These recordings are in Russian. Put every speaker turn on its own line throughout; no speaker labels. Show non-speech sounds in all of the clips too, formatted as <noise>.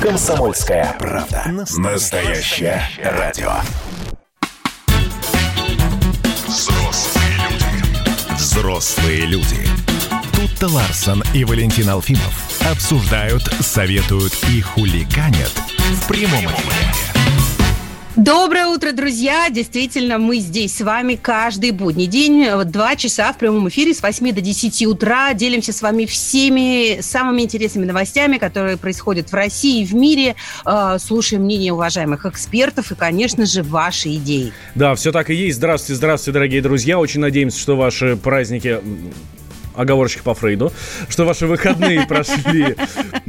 Комсомольская правда. Настоящее радио.
Взрослые люди. Взрослые люди. Тут-то Ларсон и Валентин Алфимов обсуждают, советуют и хулиганят в прямом эфире.
Доброе утро, друзья! Действительно, мы здесь с вами каждый будний день, два часа в прямом эфире с 8 до 10 утра. Делимся с вами всеми самыми интересными новостями, которые происходят в России и в мире. Э, слушаем мнение уважаемых экспертов и, конечно же, ваши идеи.
Да, все так и есть. Здравствуйте, здравствуйте, дорогие друзья. Очень надеемся, что ваши праздники оговорочки по Фрейду, что ваши выходные прошли,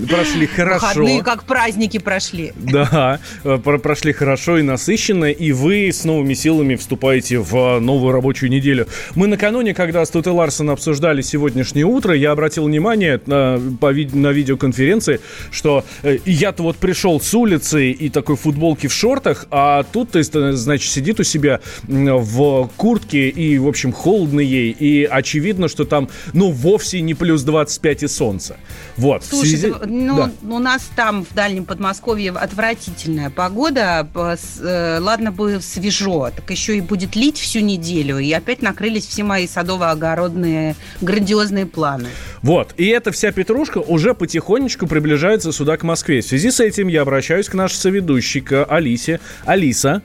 прошли хорошо.
Выходные как праздники прошли.
Да, э, прошли хорошо и насыщенно, и вы с новыми силами вступаете в новую рабочую неделю. Мы накануне, когда с Тут и Ларсон обсуждали сегодняшнее утро, я обратил внимание на, по, на видеоконференции, что э, я-то вот пришел с улицы и такой футболки в шортах, а тут, э, значит, сидит у себя в куртке и, в общем, холодно ей, и очевидно, что там ну, вовсе не плюс 25 и солнце. Вот.
Слушай, связи... ну, да. у нас там в Дальнем Подмосковье отвратительная погода. Э, ладно бы свежо, так еще и будет лить всю неделю. И опять накрылись все мои садово-огородные грандиозные планы.
Вот. И эта вся петрушка уже потихонечку приближается сюда, к Москве. В связи с этим я обращаюсь к нашей соведущей, к Алисе. Алиса.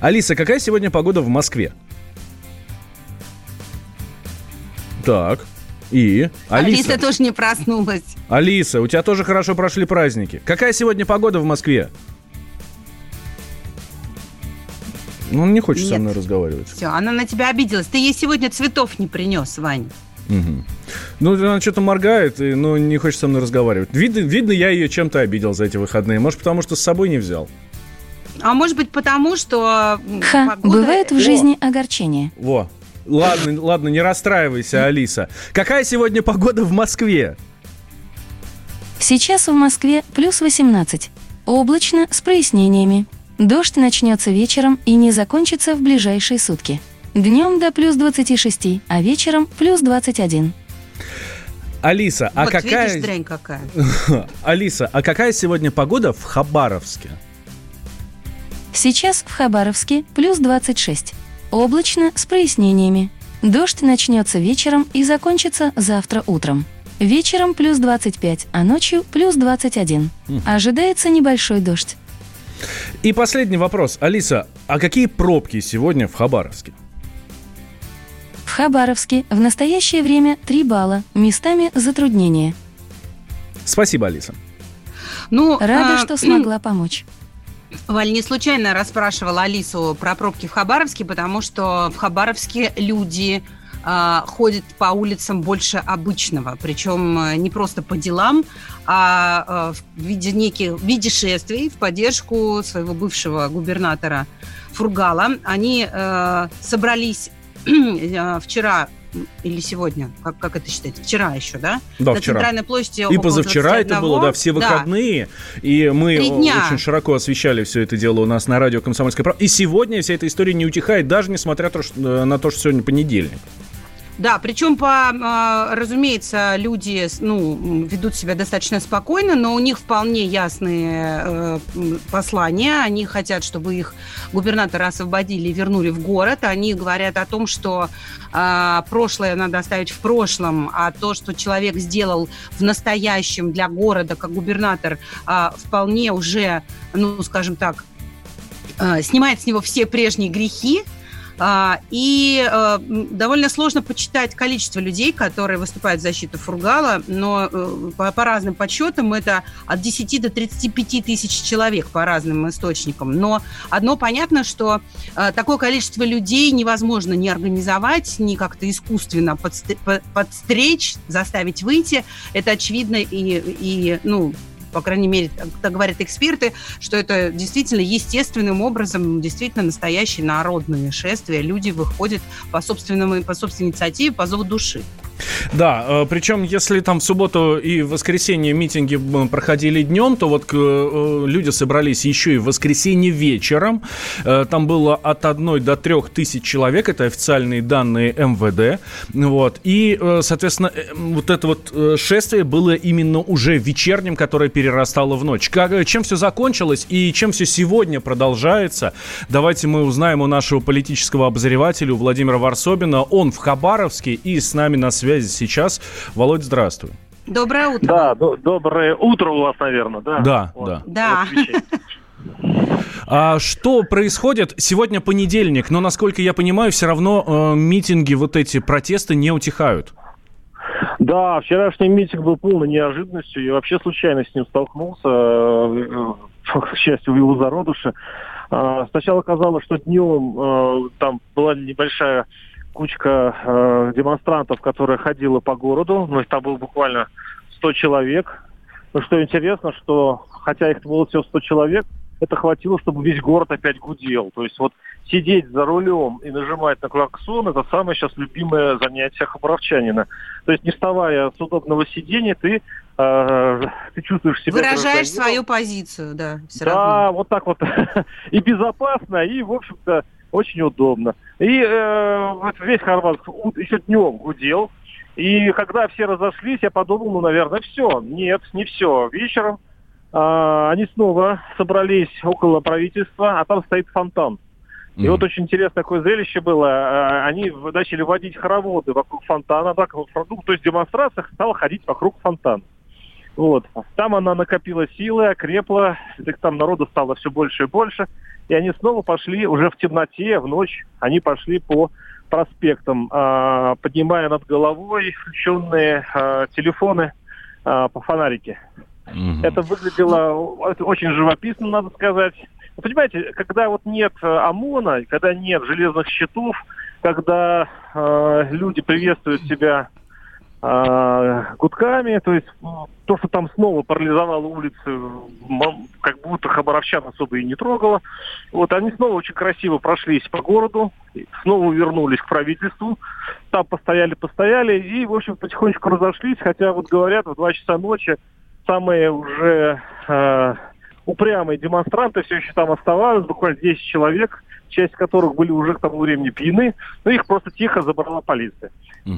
Алиса, какая сегодня погода в Москве? Так. И?
Алиса. Алиса тоже не проснулась.
Алиса, у тебя тоже хорошо прошли праздники. Какая сегодня погода в Москве? Ну, он не хочет Нет. со мной разговаривать.
Все, она на тебя обиделась. Ты ей сегодня цветов не принес, Вань.
Угу. Ну, она что-то моргает, и, но не хочет со мной разговаривать. Видно, видно, я ее чем-то обидел за эти выходные. Может, потому что с собой не взял.
А может быть, потому что...
Ха, погода... бывает в жизни О. огорчение.
Во, Ладно, ладно, не расстраивайся, Алиса. Какая сегодня погода в Москве?
Сейчас в Москве плюс 18. Облачно с прояснениями. Дождь начнется вечером и не закончится в ближайшие сутки. Днем до плюс 26, а вечером плюс 21.
Алиса, а
вот
какая...
Видишь, дрянь какая. <laughs>
Алиса, а какая сегодня погода в Хабаровске?
Сейчас в Хабаровске плюс 26. Облачно с прояснениями. Дождь начнется вечером и закончится завтра утром. Вечером плюс 25, а ночью плюс 21. Ожидается небольшой дождь.
И последний вопрос. Алиса, а какие пробки сегодня в Хабаровске?
В Хабаровске в настоящее время 3 балла, местами затруднения.
Спасибо, Алиса.
Ну, Рада, а... что смогла <clears throat> помочь.
Валь, не случайно расспрашивала Алису про пробки в Хабаровске, потому что в Хабаровске люди э, ходят по улицам больше обычного, причем э, не просто по делам, а э, в виде неких в виде шествий в поддержку своего бывшего губернатора Фургала. Они э, собрались <clears throat> э, вчера или сегодня, как, как это считать, вчера еще, да?
Да,
На
вчера.
центральной площади
И позавчера это было, да, все выходные. Да. И мы очень широко освещали все это дело у нас на радио «Комсомольская правда». И сегодня вся эта история не утихает, даже несмотря э, на то, что сегодня понедельник.
Да, причем, по, а, разумеется, люди ну, ведут себя достаточно спокойно, но у них вполне ясные э, послания. Они хотят, чтобы их губернатора освободили и вернули в город. Они говорят о том, что э, прошлое надо оставить в прошлом, а то, что человек сделал в настоящем для города как губернатор, э, вполне уже, ну, скажем так, снимает с него все прежние грехи. А, и э, довольно сложно почитать количество людей, которые выступают в защиту Фургала, но э, по, разным подсчетам это от 10 до 35 тысяч человек по разным источникам. Но одно понятно, что э, такое количество людей невозможно ни организовать, ни как-то искусственно подстречь, заставить выйти. Это очевидно и, и ну, по крайней мере, так говорят эксперты, что это действительно естественным образом, действительно настоящее народное шествие. Люди выходят по, собственному, по собственной инициативе, по зову души.
Да, э, причем если там в субботу и в воскресенье митинги проходили днем, то вот э, люди собрались еще и в воскресенье вечером. Э, там было от одной до трех тысяч человек, это официальные данные МВД. Вот. И, соответственно, вот это вот шествие было именно уже вечерним, которое перерастало в ночь. Как, чем все закончилось и чем все сегодня продолжается, давайте мы узнаем у нашего политического обозревателя Владимира Варсобина. Он в Хабаровске и с нами на связи сейчас. Володь, здравствуй.
Доброе утро.
Да, до- доброе утро у вас, наверное, да?
Да,
вот.
да.
Да.
А что происходит? Сегодня понедельник, но, насколько я понимаю, все равно э, митинги, вот эти протесты не утихают.
Да, вчерашний митинг был полной неожиданностью. Я вообще случайно с ним столкнулся, э, <laughs> к счастью, в его зародыше. А, сначала казалось, что днем э, там была небольшая кучка э, демонстрантов, которая ходила по городу. Ну, там было буквально 100 человек. Но что интересно, что хотя их было всего 100 человек, это хватило, чтобы весь город опять гудел. То есть вот сидеть за рулем и нажимать на клаксон – это самое сейчас любимое занятие хабаровчанина. То есть не вставая с удобного сидения, ты, э, ты чувствуешь себя...
Выражаешь свою позицию, да, все
да,
равно.
вот так вот. <laughs> и безопасно, и, в общем-то, очень удобно. И э, вот весь Хорватск еще днем гудел. И когда все разошлись, я подумал, ну, наверное, все. Нет, не все. Вечером э, они снова собрались около правительства, а там стоит фонтан. И вот очень интересное такое зрелище было. Э, Они в- начали водить хороводы вокруг фонтана. Так, вот, ну, то есть демонстрация стала ходить вокруг фонтана. Вот. Там она накопила силы, окрепла, так там народу стало все больше и больше. И они снова пошли уже в темноте, в ночь, они пошли по проспектам, а, поднимая над головой включенные а, телефоны а, по фонарике. Это выглядело очень живописно, надо сказать. Вы понимаете, когда вот нет э, ОМОНа, когда нет железных щитов, когда э, люди приветствуют себя э, гудками, то есть то, что там снова парализовало улицы, как будто хабаровчан особо и не трогало. Вот они снова очень красиво прошлись по городу, снова вернулись к правительству, там постояли-постояли и, в общем, потихонечку разошлись, хотя вот говорят, в 2 часа ночи самые уже э, упрямые демонстранты все еще там оставались, буквально 10 человек, часть которых были уже к тому времени пьяны, но их просто тихо забрала полиция.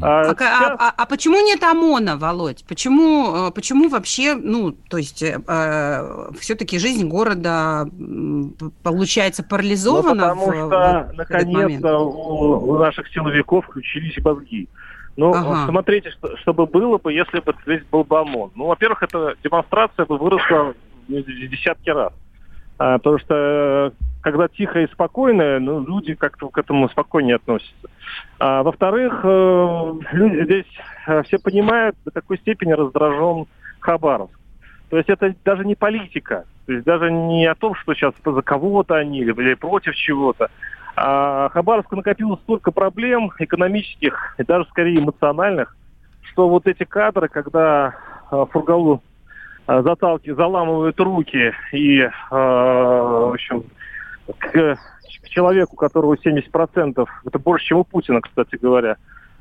А
А, ка-
сейчас-
а- а- а почему нет ОМОНа, Володь? Почему, э, почему вообще, ну, то есть, все-таки жизнь города получается
Ну,
парализована?
потому
в-
что,
в
наконец-то, у, у наших силовиков включились мозги. Ну,
Ага.
смотрите, что, что бы было бы, если бы здесь был бы ОМОН. Ну, во-первых, эта демонстрация бы выросла в десятки раз. А, потому что э, когда тихо и спокойно, ну, люди как-то к этому спокойнее относятся. А, во-вторых, э, люди здесь э, все понимают, до какой степени раздражен Хабаровск. То есть это даже не политика, то есть даже не о том, что сейчас за кого-то они или или против чего-то. А Хабаровску накопилось столько проблем экономических и даже скорее эмоциональных, что вот эти кадры, когда э, Фургалу э, заталки, заламывают руки и, э, в общем, к, к человеку, которого 70%, это больше, чем у Путина, кстати говоря,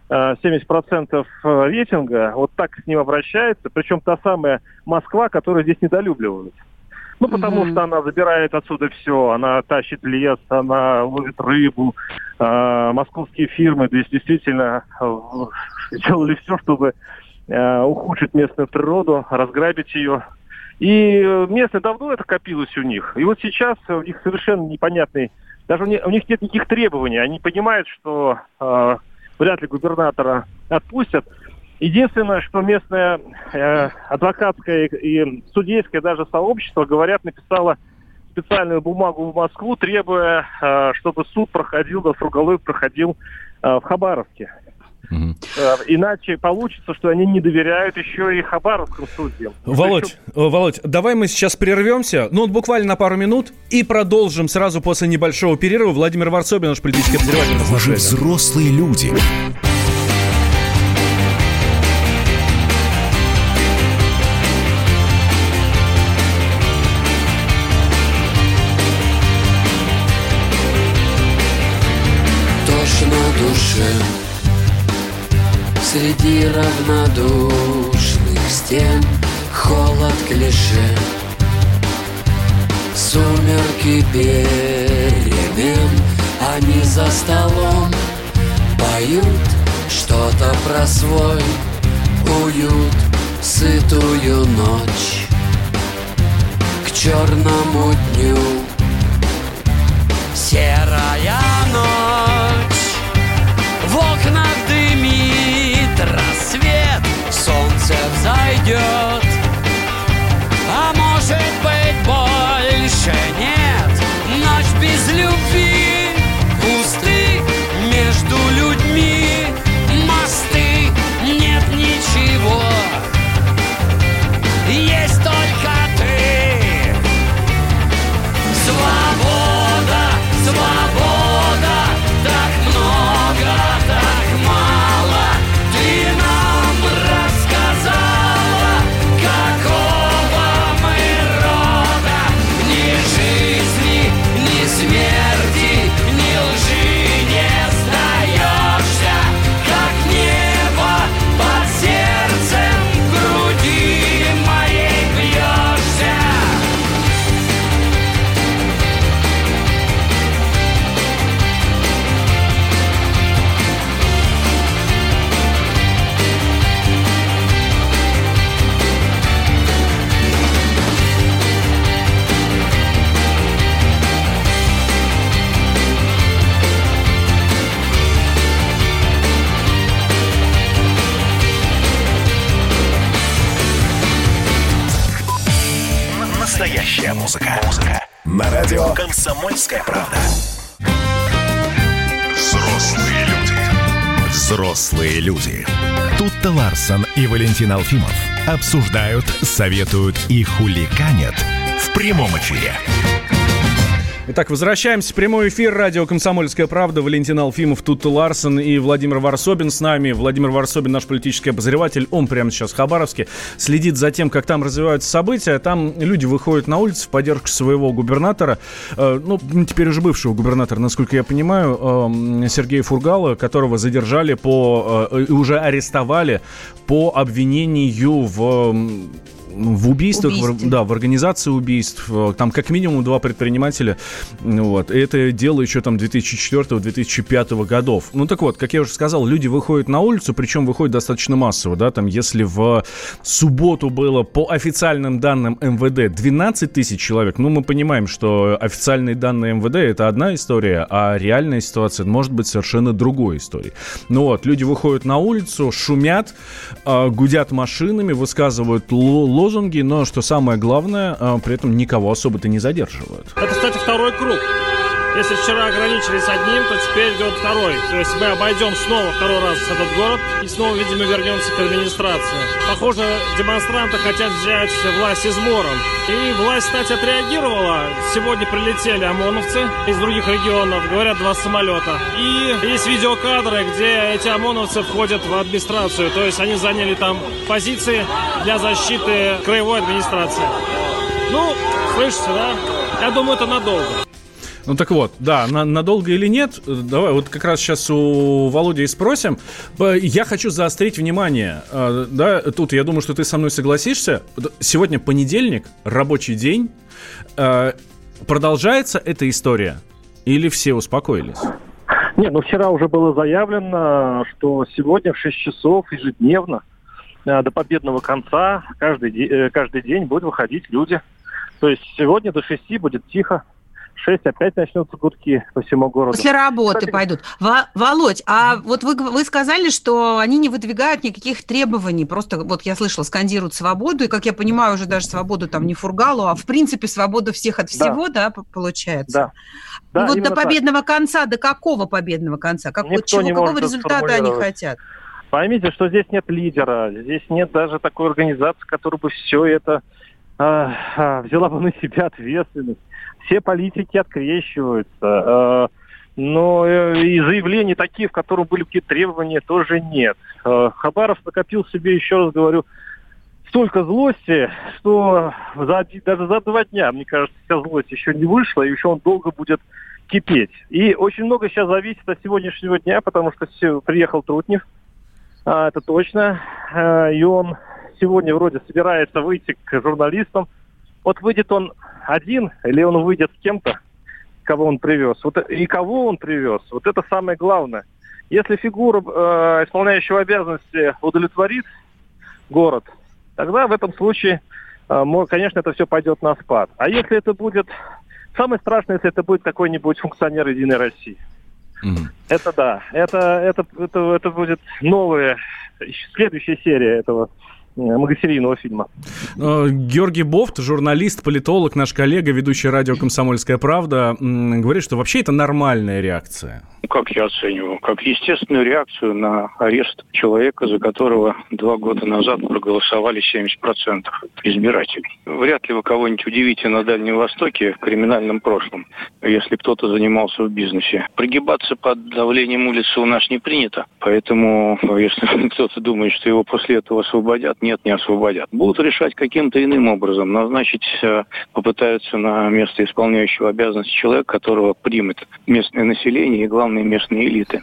э, 70% рейтинга, вот так с ним обращается, причем та самая Москва, которая здесь недолюбливают. Ну, потому
Мгм.
что она забирает отсюда все, она тащит лес, она ловит рыбу, э, московские фирмы здесь действительно э, сделали все, чтобы э, ухудшить местную природу, разграбить ее. И э, местные давно это копилось у них. И вот сейчас у них совершенно непонятный, даже у них, нет никаких требований. Они понимают, что э, вряд ли губернатора отпустят. Единственное, что местное э, адвокатское и судейское даже сообщество, говорят, написало специальную бумагу в Москву, требуя, э, чтобы суд проходил, да, Фругалой проходил э, в Хабаровске. Э, Иначе получится, что они не доверяют еще и хабаровским судьям.
Володь, э, Володь, давай мы сейчас прервемся, ну вот буквально на пару минут, и продолжим сразу после небольшого перерыва. Владимир Варсобин, наш политический обозреватель.
Вы же взрослые люди.
Среди равнодушных стен Холод клише Сумерки перемен Они за столом Поют что-то про свой уют Сытую ночь. К черному дню Серая ночь. В дымит рассвет Солнце взойдет. А может быть больше нет
Ларсон и Валентин Алфимов обсуждают, советуют и хуликанят в прямом эфире.
Итак, возвращаемся. Прямой эфир. Радио «Комсомольская правда». Валентин Алфимов, тут Ларсон и Владимир Варсобин с нами. Владимир Варсобин, наш политический обозреватель. Он прямо сейчас в Хабаровске. Следит за тем, как там развиваются события. Там люди выходят на улицу в поддержку своего губернатора. Э, ну, теперь уже бывшего губернатора, насколько я понимаю, э, Сергея Фургала, которого задержали по... э, уже арестовали по обвинению в м, в убийствах, в да, в организации убийств. Э, Там как минимум два предпринимателя. Ну Вот. И это дело еще там 2004-2005 годов. Ну так вот, как я уже сказал, люди выходят на улицу, причем выходят достаточно массово, да, там если в субботу было по официальным данным МВД 12 тысяч человек, ну мы понимаем, что официальные данные МВД это одна история, а реальная ситуация может быть совершенно другой историей. Ну вот, люди выходят на улицу, шумят, э, гудят машинами, высказывают ло- лозунги, но что самое главное, э, при этом никого особо-то не задерживают.
Это, кстати, второй круг. Если вчера ограничились одним, то теперь идет второй. То есть мы обойдем снова второй раз этот город и снова, видимо, вернемся к администрации. Похоже, демонстранты хотят взять власть измором. И власть, кстати, отреагировала. Сегодня прилетели ОМОНовцы из других регионов, говорят, два самолета. И есть видеокадры, где эти ОМОНовцы входят в администрацию. То есть они заняли там позиции для защиты краевой администрации. Ну, слышите, да? Я думаю, это надолго.
Ну так вот, да, на- надолго или нет, давай вот как раз сейчас у Володи и спросим. Я хочу заострить внимание, э, да, тут я думаю, что ты со мной согласишься. Сегодня понедельник, рабочий день. Э, Продолжается эта история? Или все успокоились?
Нет, ну вчера уже было заявлено, что сегодня в 6 часов ежедневно э, до победного конца каждый, э, каждый день будут выходить люди. То есть сегодня до 6 будет тихо. В 6 опять начнутся гудки по всему городу.
После работы
Кстати,
пойдут. Во- Володь, а вот вы, вы сказали, что они не выдвигают никаких требований, просто вот я слышала, скандируют свободу, и, как я понимаю, уже даже свободу там не Фургалу, а в принципе свободу всех от
Да.
всего, да, п- получается?
Да. Да,
и вот до
так.
победного конца, до какого победного конца? Как, вот
Никто
чего,
не
какого результата они хотят?
Поймите, что здесь нет лидера, здесь нет даже такой организации, которая бы все это а, взяла бы на себя ответственность. Все политики открещиваются. а, но э, и заявлений таких, в которых были какие-то требования, тоже нет. А, Хабаров накопил себе, еще раз говорю, столько злости, что за даже за два дня, мне кажется, вся злость еще не вышла, и еще он долго будет кипеть. И очень много сейчас зависит от сегодняшнего дня, потому что все- приехал Трутнев, а, это точно. И он сегодня вроде собирается выйти к журналистам. Вот выйдет он один или он выйдет с кем-то, кого он привез. Вот, и кого он привез, вот это самое главное. Если фигура э, исполняющего обязанности удовлетворит город, тогда в этом случае, э, конечно, это все пойдет на спад. А если это будет... Самое страшное, если это будет какой-нибудь функционер Единой России.
Мгм.
Это да. Это, это, это, это будет новая, следующая серия этого многосерийного фильма.
Э, Георгий Бофт, журналист, политолог, наш коллега, ведущий радио «Комсомольская правда», говорит, что вообще это нормальная реакция.
Как я оцениваю? Как естественную реакцию на арест человека, за которого два года назад проголосовали 70% избирателей. Вряд ли вы кого-нибудь удивите на Дальнем Востоке в криминальном прошлом, если кто-то занимался в бизнесе. Пригибаться под давлением улицы у нас не принято, поэтому если <laughs> кто-то думает, что его после этого освободят, нет, не освободят. Будут решать каким-то иным образом, назначить, э, попытаются на место исполняющего обязанности человека, которого примет местное население и, главное, местные элиты.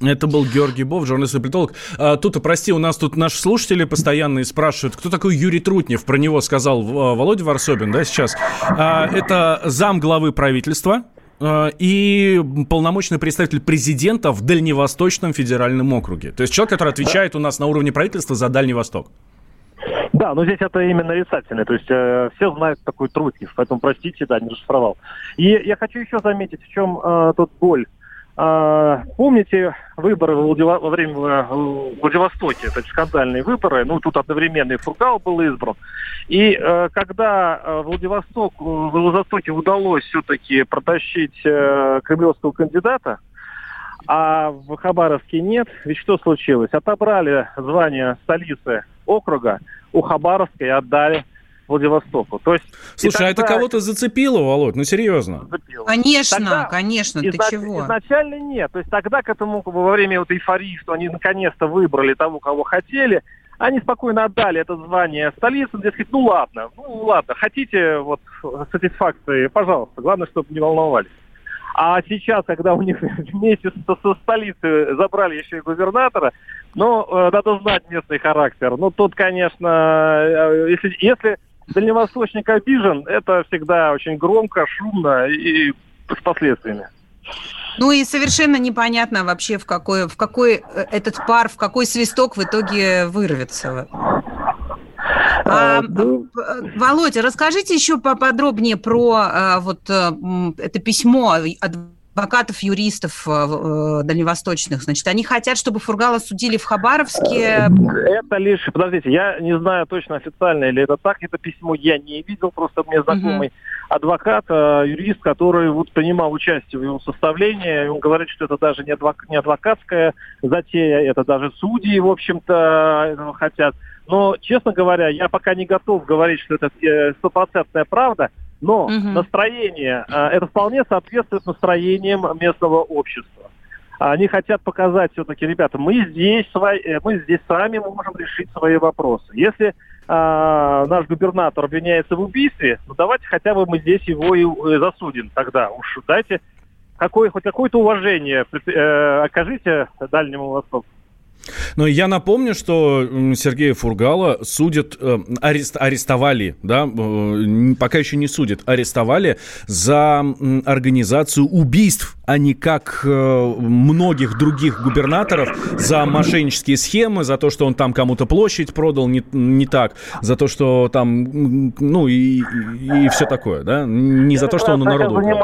Это был Георгий Бов, журналист и политолог. А, тут, прости, у нас тут наши слушатели постоянные спрашивают, кто такой Юрий Трутнев? Про него сказал а, Володя Варсобин, да, сейчас. А, это зам главы правительства и полномочный представитель президента в Дальневосточном федеральном округе. То есть человек, который отвечает у нас на уровне правительства за Дальний Восток.
Да, но здесь это именно нарицательное. То есть э, все знают такой Трутнев, поэтому простите, да, не расшифровал. И я хочу еще заметить, в чем э, тут боль. А, помните выборы во, время э, Владивостоке, это скандальные выборы, ну тут одновременно и Фургал был избран. И э, когда э, Владивосток, Владивостоке удалось все-таки протащить э, кремлевского кандидата, а в Хабаровске нет, ведь что случилось? Отобрали звание столицы округа у Хабаровска и отдали Владивостоку. То есть,
Слушай, а это
тогда-
кого-то зацепило, Володь? Ну, серьезно.
зацепило.
Конечно,
Тогда
конечно, ты
Изна-
чего?
Изначально нет. То есть тогда к этому как бы, во время вот эйфории, что они наконец-то выбрали того, кого хотели, они спокойно отдали это звание столице, дескать, ну ладно, ну ладно, хотите вот сатисфакции, пожалуйста, главное, чтобы не волновались. А сейчас, когда у них <laughs> вместе со, со столицы забрали еще и губернатора, ну, э, надо знать местный характер. Ну, тут, конечно, э, если, если дальневосточник обижен, это всегда очень громко, шумно и с последствиями.
Ну и совершенно непонятно вообще, в какой, в какой э, этот пар, в какой свисток в итоге вырвется. А,
А, ну,
э, Володя, расскажите еще поподробнее про э, вот э, это письмо адвокатов, юристов э, э, дальневосточных. Значит, они хотят, чтобы Фургала судили в Хабаровске.
Это лишь, подождите, я не знаю точно официально или это так, это письмо я не видел, просто мне знакомый адвокат, э, юрист, который вот принимал участие в его составлении, он говорит, что это даже не, адвок- не адвокатская затея, это даже судьи, в общем-то, хотят. Но, честно говоря, я пока не готов говорить, что это стопроцентная правда, но
Мгм.
настроение, э, это вполне соответствует настроениям местного общества. Они хотят показать все-таки, ребята, мы здесь, свои- э, мы здесь сами можем решить свои вопросы. Если а, наш губернатор обвиняется в убийстве, ну давайте хотя бы мы здесь его и э, засудим тогда. Уж дайте какое, хоть какое-то уважение э, окажите Дальнему Востоку.
Но я напомню, что Сергея Фургала судят, э, арест- арестовали, да, э, пока еще не судят, арестовали за организацию убийств, а не как э, многих других губернаторов за мошеннические схемы, за то, что он там кому-то площадь продал не, не так, за то, что там, ну и, и, все такое, да, не за
Я
то,
как
что он у народа украл.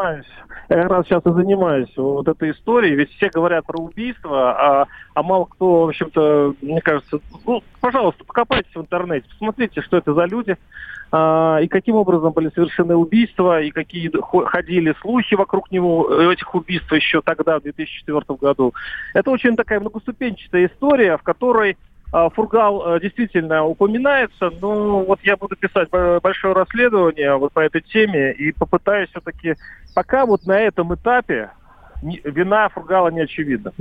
Я как раз сейчас и занимаюсь вот этой историей, ведь все говорят про убийство, а, а мало кто, в общем-то, мне кажется, ну, пожалуйста, покопайтесь в интернете, посмотрите, что это за люди, а, и каким образом были совершены убийства, и какие хо- ходили слухи вокруг него, э, этих убийств еще тогда, в 2004 году. Это очень такая многоступенчатая история, в которой а, Фургал э, действительно упоминается, но вот я буду писать бо- большое расследование вот по этой теме и попытаюсь все-таки, пока вот на этом этапе вина Фургала не очевидна.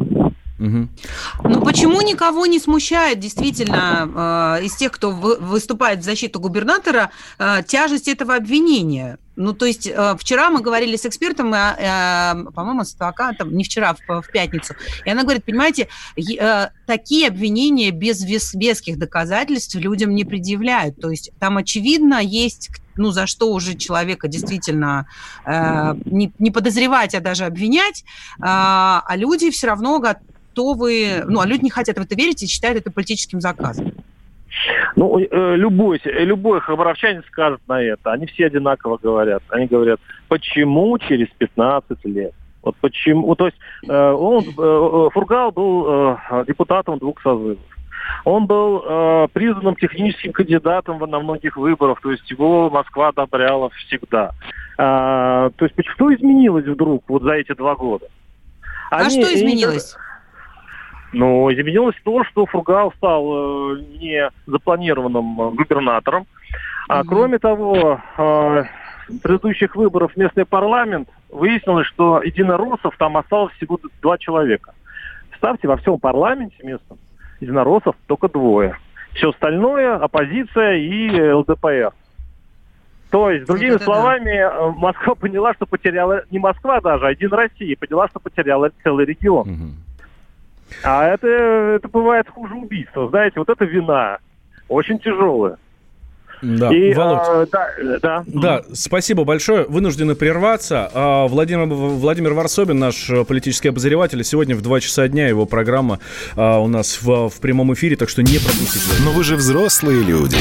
Ну почему никого не смущает действительно э, из тех, кто вы- выступает в защиту губернатора, э, тяжесть этого обвинения? Ну, то есть э, вчера мы говорили с экспертом, э, э, по-моему, с адвокатом, не вчера, в, в пятницу, и она говорит, понимаете, э, такие обвинения без вес- веских доказательств людям не предъявляют. То есть там, очевидно, есть, ну, за что уже человека действительно э, не, не подозревать, а даже обвинять, а, а люди все равно готовы, ну, а люди не хотят в это верить и считают это политическим заказом.
Ну, э, любой, э, любой хабаровчанин скажет на это. Они все одинаково говорят. Они говорят, почему через 15 лет? Вот почему, то есть э, он, э, Фургал был э, депутатом двух созывов. Он был э, признанным техническим кандидатом на многих выборах, то есть его Москва одобряла всегда. А, то есть что изменилось вдруг вот за эти два года?
а
Они-
что
они-
изменилось?
Ну, изменилось то, что Фургал стал э, не запланированным губернатором. А
Мгм.
кроме того, э, предыдущих выборов в местный парламент выяснилось, что единороссов там осталось всего два человека. Ставьте во всем парламенте местном единороссов только двое. Все остальное оппозиция и ЛДПР. То есть, другими
Вот это да.
словами, э, Москва поняла, что потеряла, не Москва даже, а один Россия, поняла, что потеряла целый регион.
Мгм.
А это, это бывает хуже убийства. Знаете, вот это вина. Очень тяжелая.
Да,
И,
Володь.
а, да, да.
Да, спасибо большое. Вынуждены прерваться. А, Владимир, Владимир Варсобин, наш э, политический обозреватель. Сегодня в 2 часа дня его программа а, у нас в, в прямом эфире, так что не пропустите.
Но вы же взрослые люди.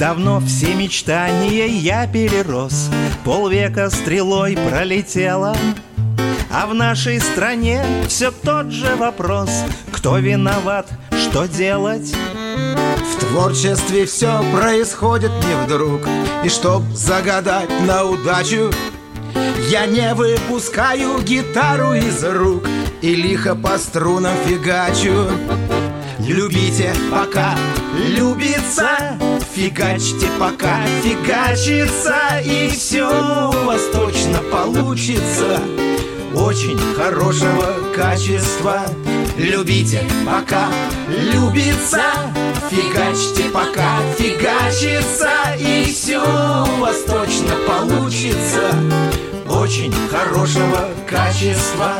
Давно все мечтания я перерос. Полвека стрелой пролетело А в нашей стране все тот же вопрос. Кто виноват, что делать?
В творчестве все происходит не вдруг. И чтоб загадать на удачу Я не выпускаю гитару из рук И лихо по струнам фигачу Любите, пока любится. Фигачьте, пока фигачится. И все у вас точно получится. Очень хорошего качества. Любите, пока любится. Фигачьте, пока фигачится. И все у вас точно получится. Очень хорошего качества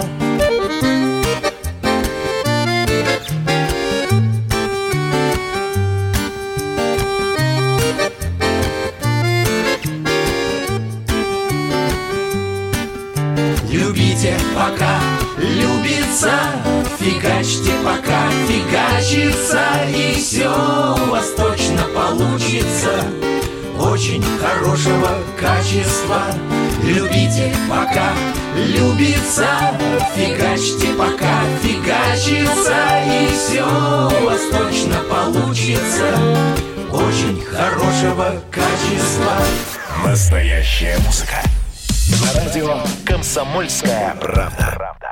Фигачьте, пока фигачится И все у вас точно получится. Очень хорошего качества. Любите, пока любится. Фигачьте, пока фигачится И все у вас точно получится. Очень хорошего качества.
Настоящая музыка. На радио «Комсомольская правда».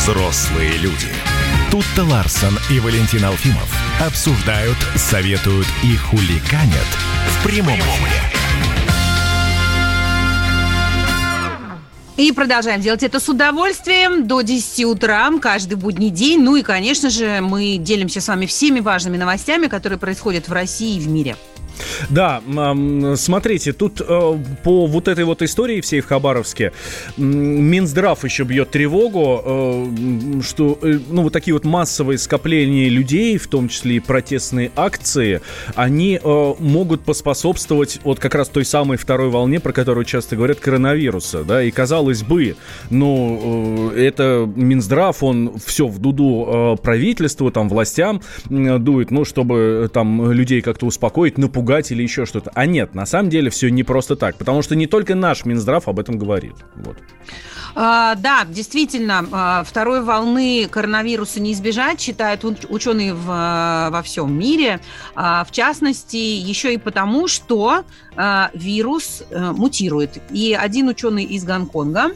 Взрослые люди. Тут-то Ларсон и Валентин Алфимов обсуждают, советуют и хуликанят в прямом эфире.
И продолжаем делать это с удовольствием до 10 утра, каждый будний день. Ну и, конечно же, мы делимся с вами всеми важными новостями, которые происходят в России и в мире.
Да, смотрите, тут э, по вот этой вот истории всей в Хабаровске Минздрав еще бьет тревогу, э, что э, ну вот такие вот массовые скопления людей, в том числе и протестные акции, они могут поспособствовать вот как раз той самой второй волне, про которую часто говорят, коронавируса, да, и казалось бы, ну, это Минздрав, он все в дуду правительству, там, властям дует, ну, чтобы там людей как-то успокоить, напугать или еще что-то. А нет, на самом деле все не просто так, потому что не только наш Минздрав об этом говорит. Вот.
А, да, действительно, а, второй волны коронавируса не избежать, считают уч- ученые в, а, во всем мире. А, в частности, еще и потому, что а, вирус а, мутирует. И один ученый из Гонконга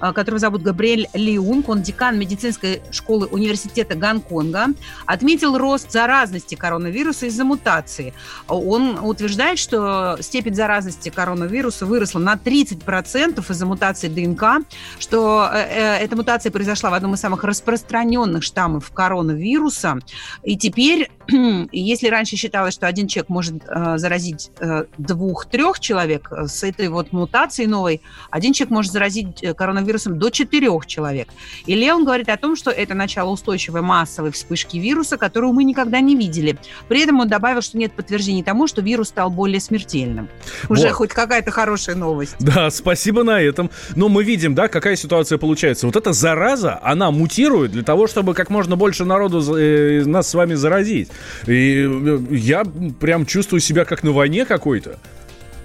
которого зовут Габриэль Лиунг, он декан медицинской школы университета Гонконга, отметил рост заразности коронавируса из-за мутации. Он утверждает, что степень заразности коронавируса выросла на 30% из-за мутации ДНК, что э, э, эта мутация произошла в одном из самых распространенных штаммов коронавируса. И теперь, <clears throat> если раньше считалось, что один человек может э, заразить э, двух-трех человек, э, с этой вот мутацией новой один человек может заразить э, коронавирусом до четырех человек. И Леон говорит о том, что это начало устойчивой массовой вспышки вируса, которую мы никогда не видели. При этом он добавил, что нет подтверждений тому, что вирус стал более смертельным. Уже
Вот.
хоть какая-то хорошая новость.
Да, спасибо на этом. Но мы видим, да, какая ситуация получается. Вот эта зараза, она мутирует для того, чтобы как можно больше народу э, нас с вами заразить. И э, я прям чувствую себя как на войне какой-то.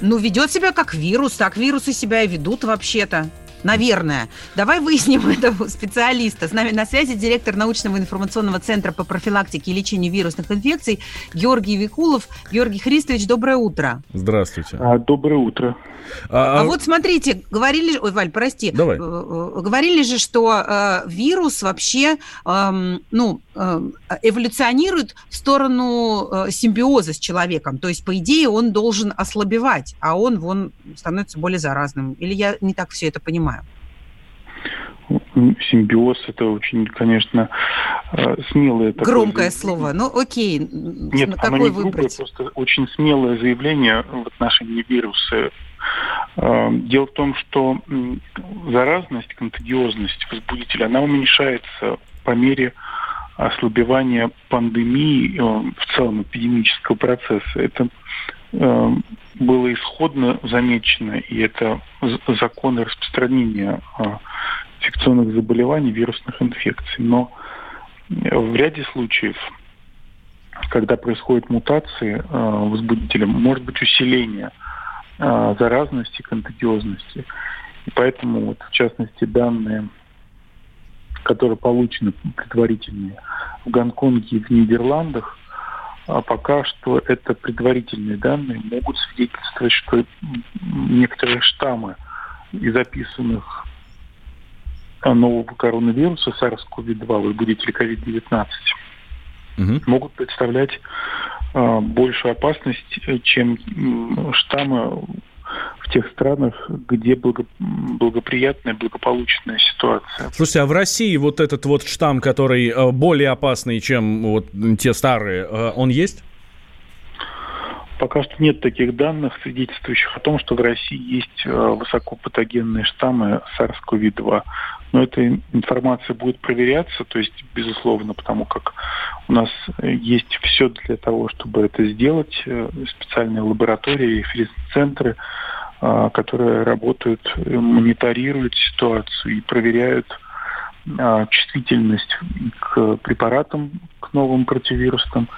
Ну, ведет себя как вирус, так вирусы себя и ведут вообще-то. Наверное. Давай выясним <laughs> этого специалиста. С нами на связи директор научного информационного центра по профилактике и лечению вирусных инфекций Георгий Викулов. Георгий Христович, доброе утро.
Здравствуйте.
доброе утро.
А, вот смотрите, говорили, же- ой, Валь, прости,
Давай.
Э, э, говорили же, что э, вирус вообще, эм, ну, э, эволюционирует в сторону э, симбиоза с человеком. То есть, по идее, он должен ослабевать, а он вон становится более заразным. Или я не так все это понимаю?
Симбиоз это очень, конечно, э, смелое такое
Громкое
заявление.
слово. Ну, окей.
Нет,
на
оно
какой
не грубое,
выбрать?
просто очень смелое заявление в отношении вируса. Э, Дело в том, что заразность, контагиозность возбудителя, она уменьшается по мере ослабевания пандемии, э, в целом эпидемического процесса. Это э, было исходно замечено, и это законы распространения э, инфекционных заболеваний, вирусных инфекций. Но в ряде случаев когда происходят мутации возбудителя, может быть усиление заразности, контагиозности. И поэтому, вот, в частности, данные, которые получены предварительные в Гонконге и в Нидерландах, а пока что это предварительные данные могут свидетельствовать, что некоторые штаммы из записанных нового коронавируса SARS-CoV-2, возбудителя COVID-19, могут представлять э, большую опасность, э, чем штаммы тех странах, где благо- благоприятная, благополучная ситуация.
Слушайте, а в России вот этот вот штамм, который э, более опасный, чем вот те старые, э, он есть?
Пока что нет таких данных, свидетельствующих о том, что в России есть э, высокопатогенные штаммы SARS-CoV-2. Но эта информация будет проверяться, то есть, безусловно, потому как у нас есть все для того, чтобы это сделать. Специальные лаборатории, референс-центры, э, которые работают, э, мониторируют ситуацию и проверяют а, чувствительность к препаратам, к новым противирусным.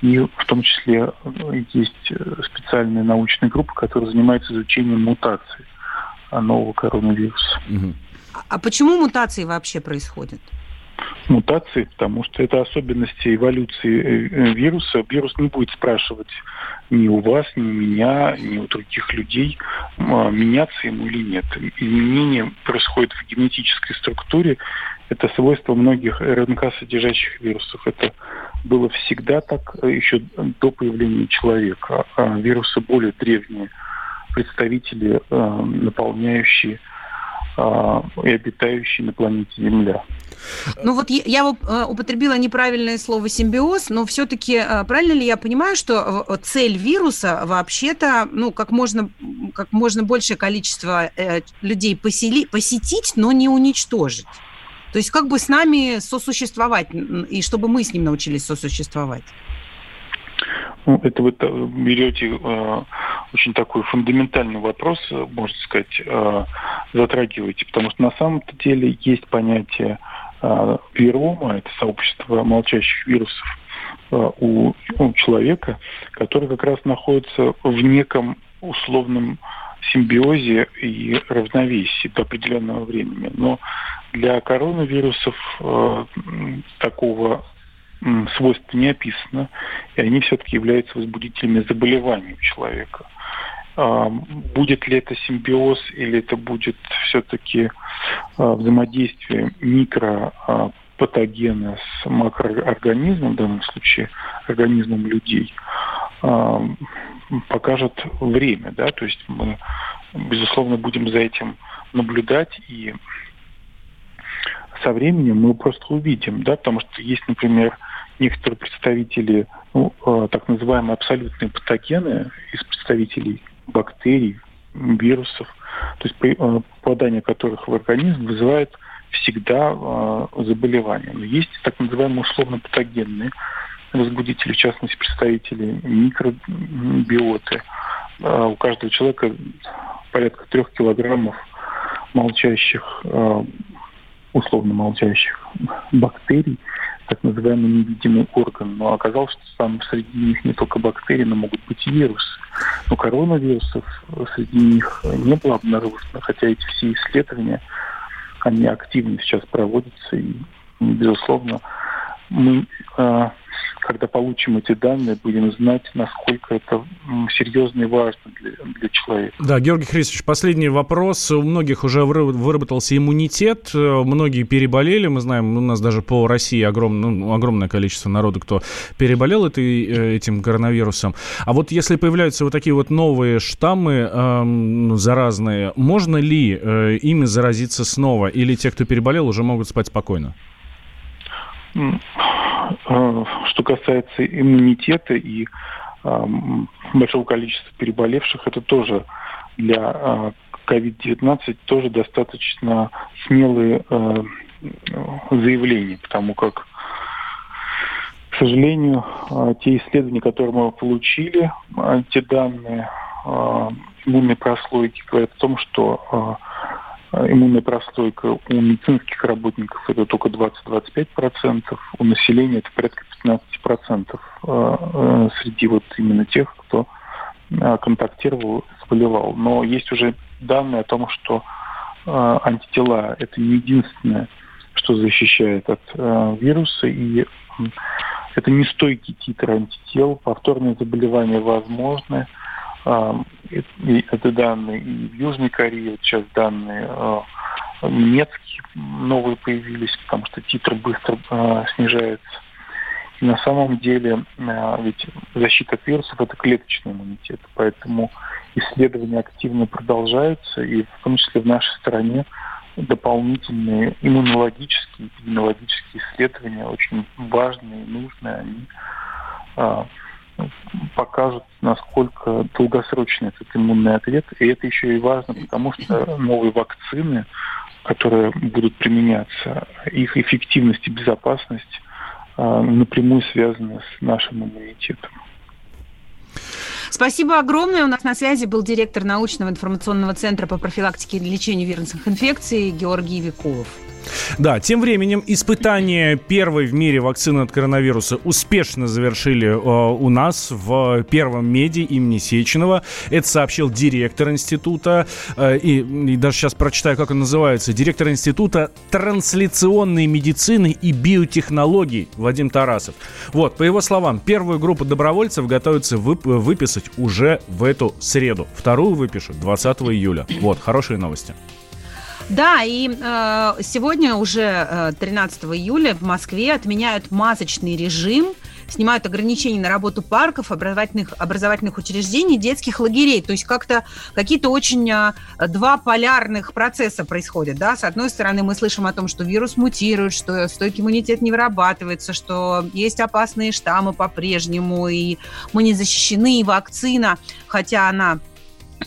И в том числе э, есть э, специальные научные группы, которые занимаются изучением мутаций а, нового коронавируса.
А почему мутации вообще происходят?
Мутации, потому что это особенности эволюции э, э, вируса. Вирус не будет спрашивать ни у вас, ни у меня, ни у других людей, а, меняться ему или нет. Изменение происходит в генетической структуре. Это свойство многих РНК-содержащих вирусов. Это было всегда так, э, еще до появления человека. А вирусы более древние представители, наполняющие и обитающие на планете Земля.
Ну вот я, я э, употребила неправильное слово симбиоз, но все-таки правильно ли я понимаю, что э, цель вируса вообще-то, ну, как можно, как можно большее количество э, людей посели, посетить, но не уничтожить? То есть как бы с нами сосуществовать, и чтобы мы с ним научились сосуществовать?
Это вы берете э, очень такой фундаментальный вопрос, э, можно сказать, э, затрагиваете, потому что на самом-то деле есть понятие э, вирома, это сообщество молчащих вирусов у, у человека, который как раз находится в неком условном симбиозе и равновесии до определенного времени. Но для коронавирусов э, такого м, свойства не описано, и они все-таки являются возбудителями заболеваний у человека. а, будет ли это симбиоз или это будет все-таки а, взаимодействие микропатогена с макроорганизмом, в данном случае организмом людей, покажет время. Да? То есть мы, безусловно, будем за этим наблюдать и со временем мы просто увидим, да, потому что есть, например, некоторые представители, ну, э, так называемые абсолютные патогены из представителей бактерий, вирусов, то есть э, попадание которых в организм вызывает всегда э, заболевание. Но есть так называемые условно-патогенные возбудители, в частности, представители микробиоты. У каждого человека порядка трех килограммов молчащих условно молчащих бактерий, так называемый невидимый орган. Но оказалось, что там среди них не только бактерии, но могут быть и вирусы. Но коронавирусов среди них не было обнаружено, хотя эти все исследования, они активно сейчас проводятся. И, безусловно, мы а, когда получим эти данные, будем знать, насколько это серьезно и важно для, для человека.
Да, Георгий Христович, последний вопрос. У многих уже выработался иммунитет, э, многие переболели, мы знаем, у нас даже по России огром, ну, огромное количество народу, кто переболел этой, э, этим коронавирусом. А вот если появляются вот такие вот новые штаммы э, заразные, можно ли э, ими заразиться снова? Или те, кто переболел, уже могут спать спокойно?
Э, что касается иммунитета и большого количества переболевших, это тоже для COVID-19 э, тоже достаточно смелые э, заявления, потому как, к сожалению, те исследования, которые мы получили, те данные иммунной прослойки говорят о том, что Э, иммунная прослойка у медицинских работников это только 20-25%, у населения это порядка 15% э, э, среди вот именно тех, кто контактировал, заболевал. Но есть уже данные о том, что антитела это не единственное, что защищает от вируса, и это не стойкий титр антител, повторные заболевания возможны, это данные и в Южной Корее, вот сейчас данные а, немецкие новые появились, потому что титр быстро а, снижается. И на самом деле а, ведь защита от вирусов это клеточный иммунитет, поэтому исследования активно продолжаются, и в том числе в нашей стране дополнительные иммунологические, эпидемиологические исследования очень важные, нужные, они покажут, насколько долгосрочный этот иммунный ответ. И это еще и важно, потому что новые вакцины, которые будут применяться, их эффективность и безопасность а, напрямую связаны с нашим иммунитетом.
Спасибо огромное. У нас на связи был директор научного информационного центра по профилактике и лечению вирусных инфекций Георгий Викулов.
Да, тем временем испытания первой в мире вакцины от коронавируса успешно завершили э, у нас в первом меди имени Сеченова. Это сообщил директор института, э, и, и даже сейчас прочитаю, как он называется, директор института трансляционной медицины и биотехнологий Вадим Тарасов. Вот, по его словам, первую группу добровольцев готовится вып- выписать уже в эту среду. Вторую выпишут 20 июля. Вот, хорошие новости.
Да, и э, сегодня уже э, 13 июля в Москве отменяют масочный режим, снимают ограничения на работу парков, образовательных, образовательных учреждений, детских лагерей. То есть как-то какие-то очень э, два полярных процесса происходят. Да? С одной стороны, мы слышим о том, что вирус мутирует, что стойкий иммунитет не вырабатывается, что есть опасные штаммы по-прежнему, и мы не защищены, и вакцина, хотя она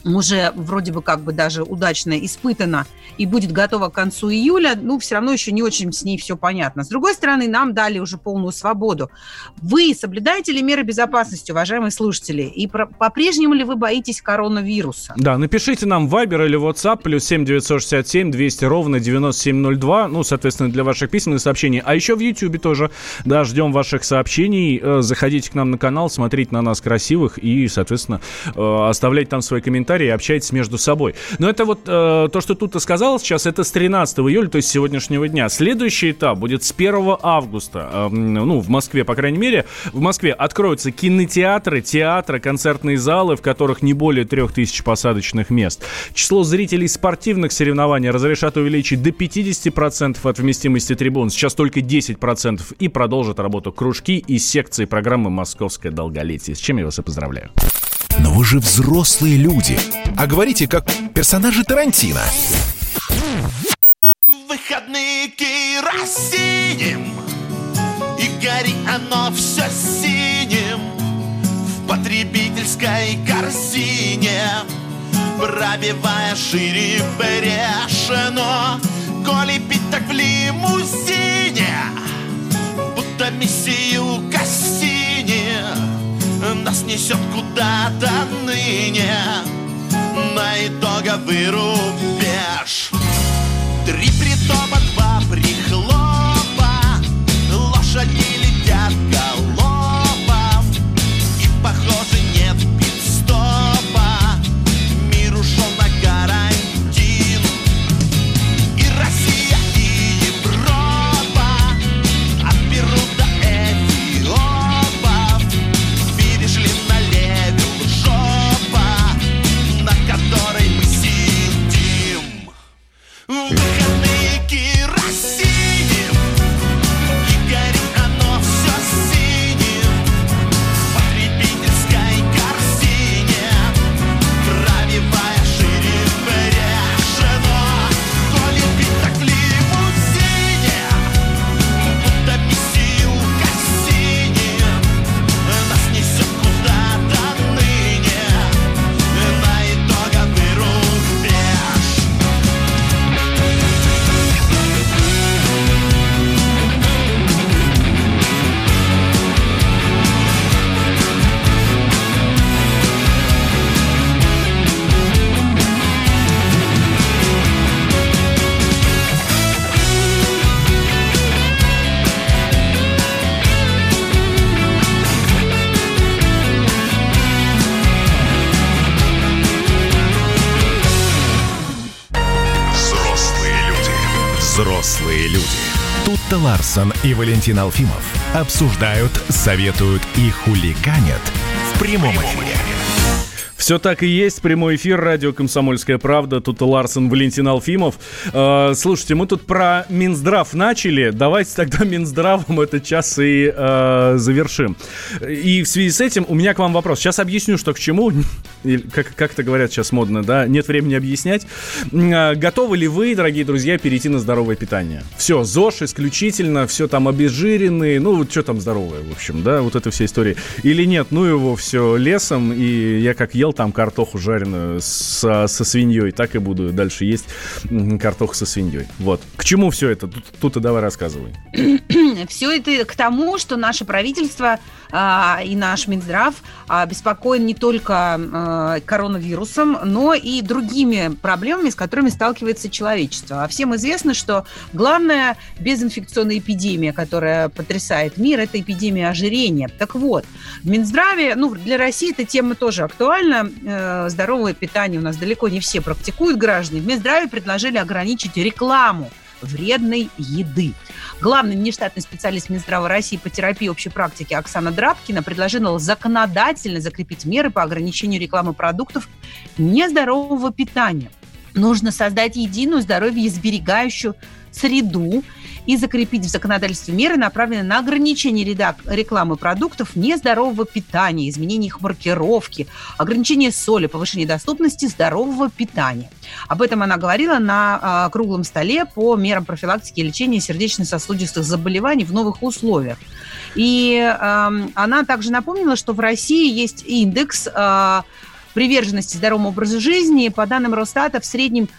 уже вроде бы как бы даже удачно испытана и будет готова к концу июля, ну, все равно еще не очень с ней все понятно. С другой стороны, нам дали уже полную свободу. Вы соблюдаете ли меры безопасности, уважаемые слушатели? И по-прежнему ли вы боитесь коронавируса?
Да, напишите нам в Viber или WhatsApp, плюс 7 967 200 ровно 9702, ну, соответственно, для ваших письменных сообщений. А еще в YouTube тоже, да, ждем ваших сообщений. Э, заходите к нам на канал, смотрите на нас красивых и, соответственно, э, оставляйте там свои комментарии комментарии, общайтесь между собой. Но это вот э, то, что тут ты сказал сейчас, это с 13 июля, то есть сегодняшнего дня. Следующий этап будет с 1 августа, э, ну, в Москве, по крайней мере. В Москве откроются кинотеатры, театры, концертные залы, в которых не более 3000 посадочных мест. Число зрителей спортивных соревнований разрешат увеличить до 50% от вместимости трибун. Сейчас только 10%. И продолжат работу кружки и секции программы «Московское долголетие». С чем я вас и поздравляю.
Но вы же взрослые люди. А говорите, как персонажи Тарантино.
Выходные керосинем И гори оно все синим В потребительской корзине Пробивая шире брешено Коли пить так в лимузине Будто миссию Кассини Нас несет куда-то ныне. На итоговый рубеж. Три притопа,
Ларсон и Валентин Алфимов обсуждают, советуют и хуликанят в прямом эфире.
Все так и есть. Прямой эфир. Радио «Комсомольская правда». Тут Ларсон, Валентин Алфимов. Э, слушайте, мы тут про Минздрав начали. Давайте тогда Минздравом этот час и э, завершим. И в связи с этим у меня к вам вопрос. Сейчас объясню, что к чему. <laughs> Как, как это говорят сейчас модно, да? Нет времени объяснять. А, Готовы ли вы, дорогие друзья, перейти на здоровое питание? Все, ЗОЖ исключительно, все там обезжиренные. Ну, вот что там здоровое, в общем, да? Вот это все истории. Или нет, ну его все лесом. И я как ел там картоху жареную со, со свиньей, так и буду дальше есть картоху со свиньей. Вот. К чему все это? Тут, тут и давай рассказывай. <clears throat>
Все это к тому, что наше правительство а, и наш Минздрав а, беспокоен не только а, коронавирусом, но и другими проблемами, с которыми сталкивается человечество. А всем известно, что главная безинфекционная эпидемия, которая потрясает мир, это эпидемия ожирения. Так вот, в Минздраве, ну, для России эта тема тоже актуальна. Э, Здоровое питание у нас далеко не все практикуют граждане. В Минздраве предложили ограничить рекламу вредной еды. Главный внештатный специалист Минздрава России по терапии общей практики Оксана Драбкина предложила законодательно закрепить меры по ограничению рекламы продуктов нездорового питания. Нужно создать единую здоровье сберегающую среду и закрепить в законодательстве меры, направленные на ограничение рекламы продуктов нездорового питания, изменение их маркировки, ограничение соли, повышение доступности здорового питания. Об этом она говорила на а, круглом столе по мерам профилактики и лечения сердечно-сосудистых заболеваний в новых условиях. И ам, она также напомнила, что в России есть индекс а, приверженности здоровому образу жизни. По данным Росстата, в среднем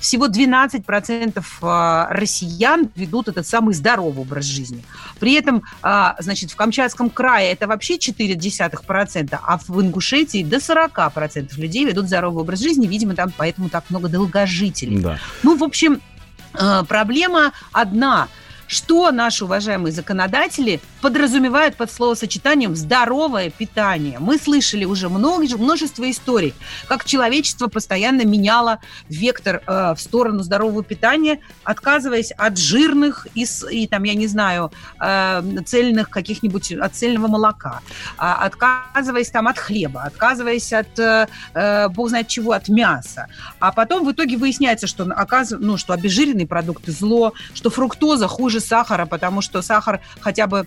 всего 12% а, россиян ведут этот самый здоровый образ жизни. При этом, а, значит, в Камчатском крае это вообще 0,4%, а в Ингушетии до 40% людей ведут здоровый образ жизни. Видимо, там поэтому так много долгожителей.
Да.
Ну, в общем, э, проблема одна. Что наши уважаемые законодатели подразумевают под словосочетанием здоровое питание. Мы слышали уже много, множество историй, как человечество постоянно меняло вектор э, в сторону здорового питания, отказываясь от жирных и, и там, я не знаю, э, цельных каких-нибудь, от цельного молока, а, отказываясь там от хлеба, отказываясь от, э, э, бог знает чего, от мяса. А потом в итоге выясняется, что, оказ- ну, что обезжиренные продукты зло, что фруктоза хуже сахара, потому что сахар хотя бы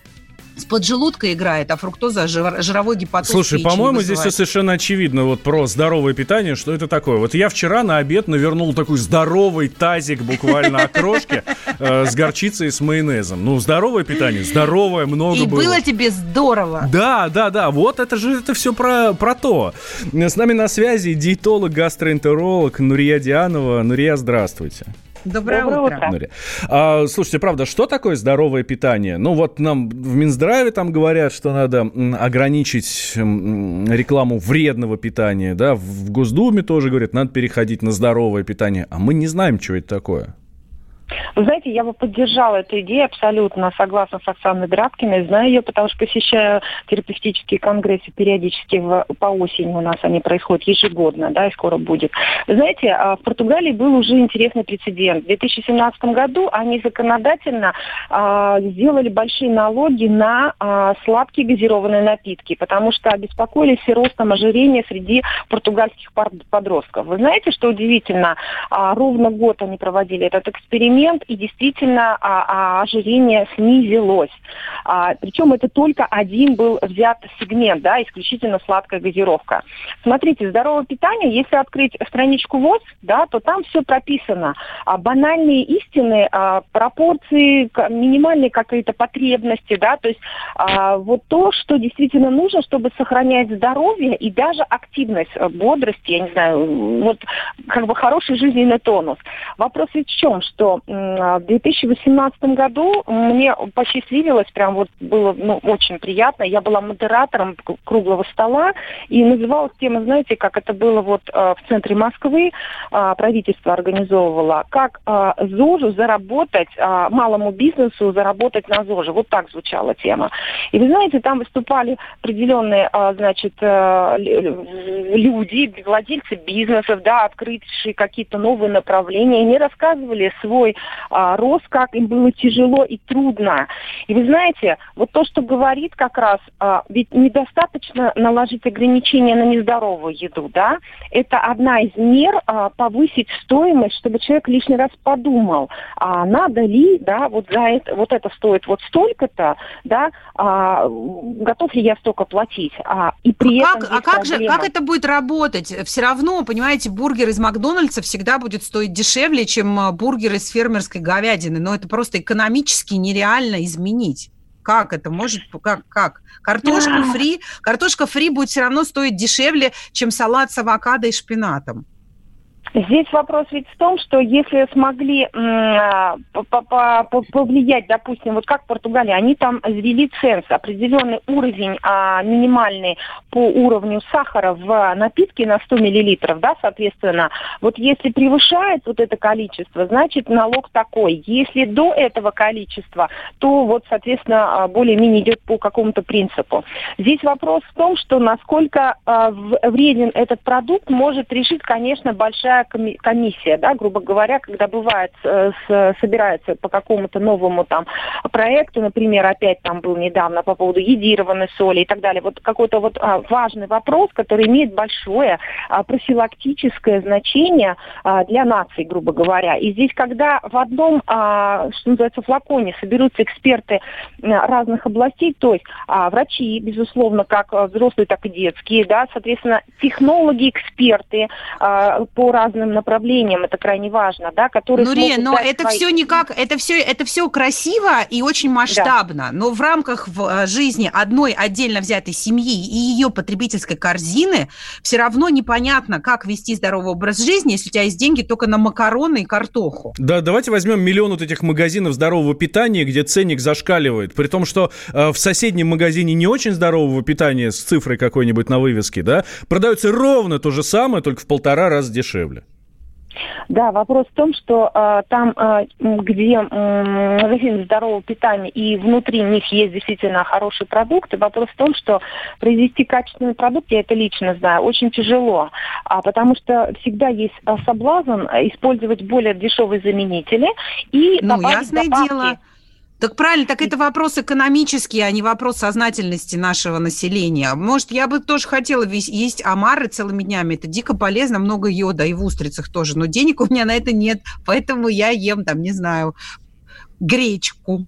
с поджелудка играет, а фруктоза жир- жировой гепатоз
Слушай, по-моему, здесь все совершенно очевидно вот про здоровое питание, что это такое. Вот я вчера на обед навернул такой здоровый тазик буквально окрошки э, с горчицей и с майонезом. Ну, здоровое питание, здоровое, много
И
было.
было тебе здорово.
Да, да, да, вот это же это все про, про то. С нами на связи диетолог, гастроэнтеролог Нурия Дианова. Нурия, здравствуйте.
Доброе,
Доброе
утро.
утро.
А, слушайте, правда, что такое здоровое питание? Ну вот нам в Минздраве там говорят, что надо ограничить рекламу вредного питания, да, в Госдуме тоже говорят, надо переходить на здоровое питание, а мы не знаем, что это такое.
Вы знаете, я бы поддержала эту идею абсолютно, согласна с Оксаной Драбкиной. Знаю ее, потому что посещаю терапевтические конгрессы периодически в- по осени у нас они происходят ежегодно, да, и скоро будет. Вы знаете, а, в Португалии был уже интересный прецедент. В 2017 году они законодательно а, сделали большие налоги на а, сладкие газированные напитки, потому что обеспокоились ростом ожирения среди португальских подростков. Вы знаете, что удивительно? А, ровно год они проводили этот эксперимент, и действительно а, а, ожирение снизилось. А, причем это только один был взят сегмент, да, исключительно сладкая газировка. Смотрите, здоровое питание, если открыть страничку ВОЗ, да, то там все прописано. А, банальные истины, а, пропорции, минимальные какие-то потребности, да, то есть а, вот то, что действительно нужно, чтобы сохранять здоровье и даже активность, э, бодрость, я не знаю, вот как бы хороший жизненный тонус. Вопрос ведь в чем, что в 2018 году мне посчастливилось, прям вот было ну, очень приятно, я была модератором круглого стола, и называлась тема, знаете, как это было вот э, в центре Москвы, а, правительство организовывало, как а, ЗОЖу заработать, а, малому бизнесу заработать на ЗОЖе. Вот так звучала тема. И вы знаете, там выступали определенные, значит, э, лю- люди, владельцы бизнесов, да, открывшие какие-то новые направления. И они рассказывали свой а, рост, как им было тяжело и трудно. И вы знаете, вот то, что говорит как раз, а, ведь недостаточно наложить ограничения на нездоровую еду, да, это одна из мер а, повысить стоимость, чтобы человек лишний раз подумал, а надо ли, да, вот за это, вот это стоит вот столько-то, да, а, готов ли я столько платить, а, и при
Как,
этом
а
есть
как же, как это будет работать? Все равно, понимаете, бургер из Макдональдса всегда будет стоить дешевле, чем а, бургер из фермерской говядины. Но это просто экономически нереально изменить. Как это может, как, как? Картошку фри, картошка фри будет все равно стоить дешевле, чем салат с авокадо и шпинатом.
Здесь вопрос ведь в том, что если смогли а, по- по- по- повлиять, допустим, вот как в Португалии, они там ввели ценз, определенный уровень а, минимальный по уровню сахара в напитке на 100 миллилитров, да, соответственно, вот если превышает вот это количество, значит налог такой. Если до этого количества, то вот, соответственно, а, более-менее идет по какому-то принципу. Здесь вопрос в том, что насколько а, вреден этот продукт может решить, конечно, большая коми- комиссия, да, грубо говоря, когда бывает, э, собирается по какому-то новому там проекту, например, опять там был недавно по поводу едированной соли и так далее. Вот какой-то вот а, важный вопрос, который имеет большое а, профилактическое значение а, для нации, грубо говоря. И здесь, когда в одном, что называется, флаконе соберутся эксперты разных областей, то есть врачи, безусловно, как взрослые, так и детские, да, соответственно, технологи, эксперты а, по разным направлениям, это крайне важно, да, которые смогут
но это
свои-
все никак, это все, это все красиво и очень масштабно, но в рамках в, э, жизни одной отдельно взятой семьи и ее потребительской корзины все равно непонятно, как вести здоровый образ жизни, если у тебя есть деньги только на макароны и картоху.
Да, давайте возьмем миллион вот этих магазинов здорового питания, где ценник зашкаливает. При том, что э, в соседнем магазине не очень здорового питания с цифрой какой-нибудь на вывеске, да, продается ровно то же самое, только в полтора раза дешевле.
Да, вопрос в том, что э, там, э, где м, магазин здорового питания и внутри них есть действительно хорошие продукты, вопрос в том, что произвести качественный продукт, я это лично знаю, очень тяжело, а, потому что всегда есть а, соблазн использовать более дешевые заменители и
Ну,
добавить
ясное
добавки.
дело. Так правильно, так это вопрос экономический, а не вопрос сознательности нашего населения. Может, я бы тоже хотела есть омары целыми днями. Это дико полезно, много йода и в устрицах тоже. Но денег у меня на это нет, поэтому я ем там, не знаю, гречку.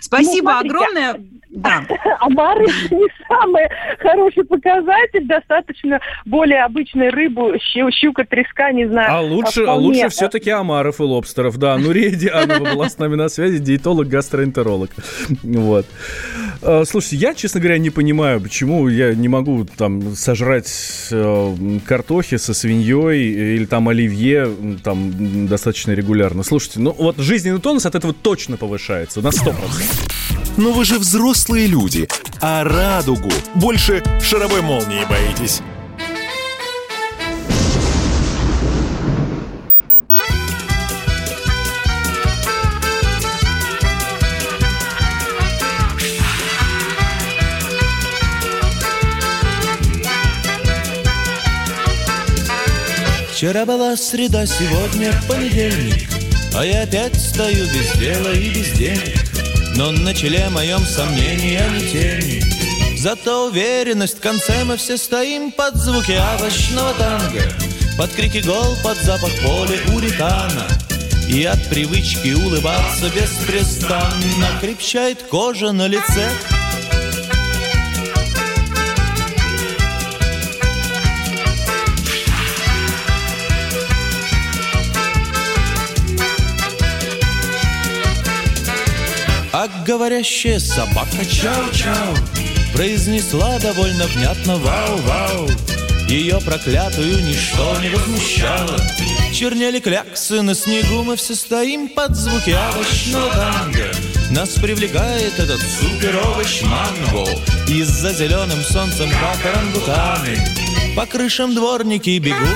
Спасибо
Ну, смотрите,
огромное. Да. <laughs>
Омары не самый хороший показатель, достаточно более обычной рыбы, щу- щука, треска, не знаю.
А лучше,
вполне.
лучше все-таки омаров и лобстеров, да. Нурия Дианова была с нами на связи, диетолог, гастроэнтеролог. Вот. Э, Слушайте, я, честно говоря, не понимаю, почему я не могу там сожрать э, картохи со свиньей или там оливье там достаточно регулярно. Слушайте, ну вот жизненный тонус от этого точно повышается на 100%.
Но вы же взрослые люди, а радугу больше шаровой молнии боитесь.
Вчера была среда, сегодня понедельник А я опять стою без дела и без денег Но на челе моем сомнения не тени. Зато уверенность в конце мы все стоим Под звуки овощного танго. Под крики гол, под запах поля уритана. И от привычки улыбаться беспрестанно Крепчает кожа на лице А говорящая собака чау-чау Произнесла довольно внятно вау-вау Ее проклятую ничто не возмущало. Чернели кляксы на снегу Мы все стоим под звуки овощного танго Нас привлекает этот супер овощ манго. Из-за зеленым солнцем как орангутаны По крышам дворники бегут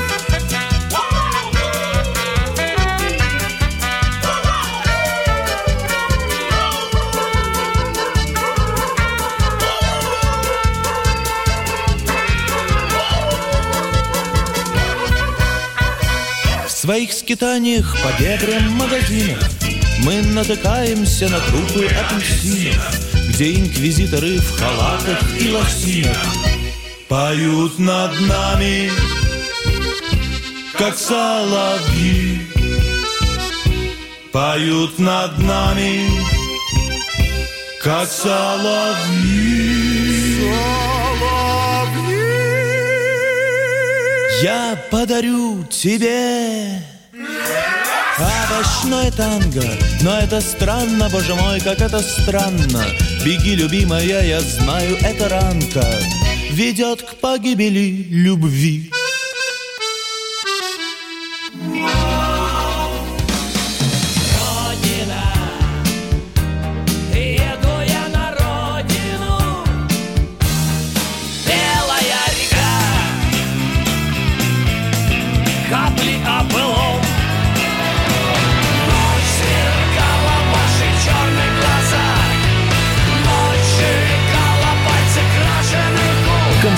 своих скитаниях по дебрям магазинов. Мы натыкаемся на трупы апельсинов Где инквизиторы в халатах и лосинах Поют над нами, как соловьи. Поют над нами, как соловьи Я подарю тебе. Овощное танго Но это странно, боже мой, как это странно. Беги, любимая, я знаю, это ранка. Ведет к погибели любви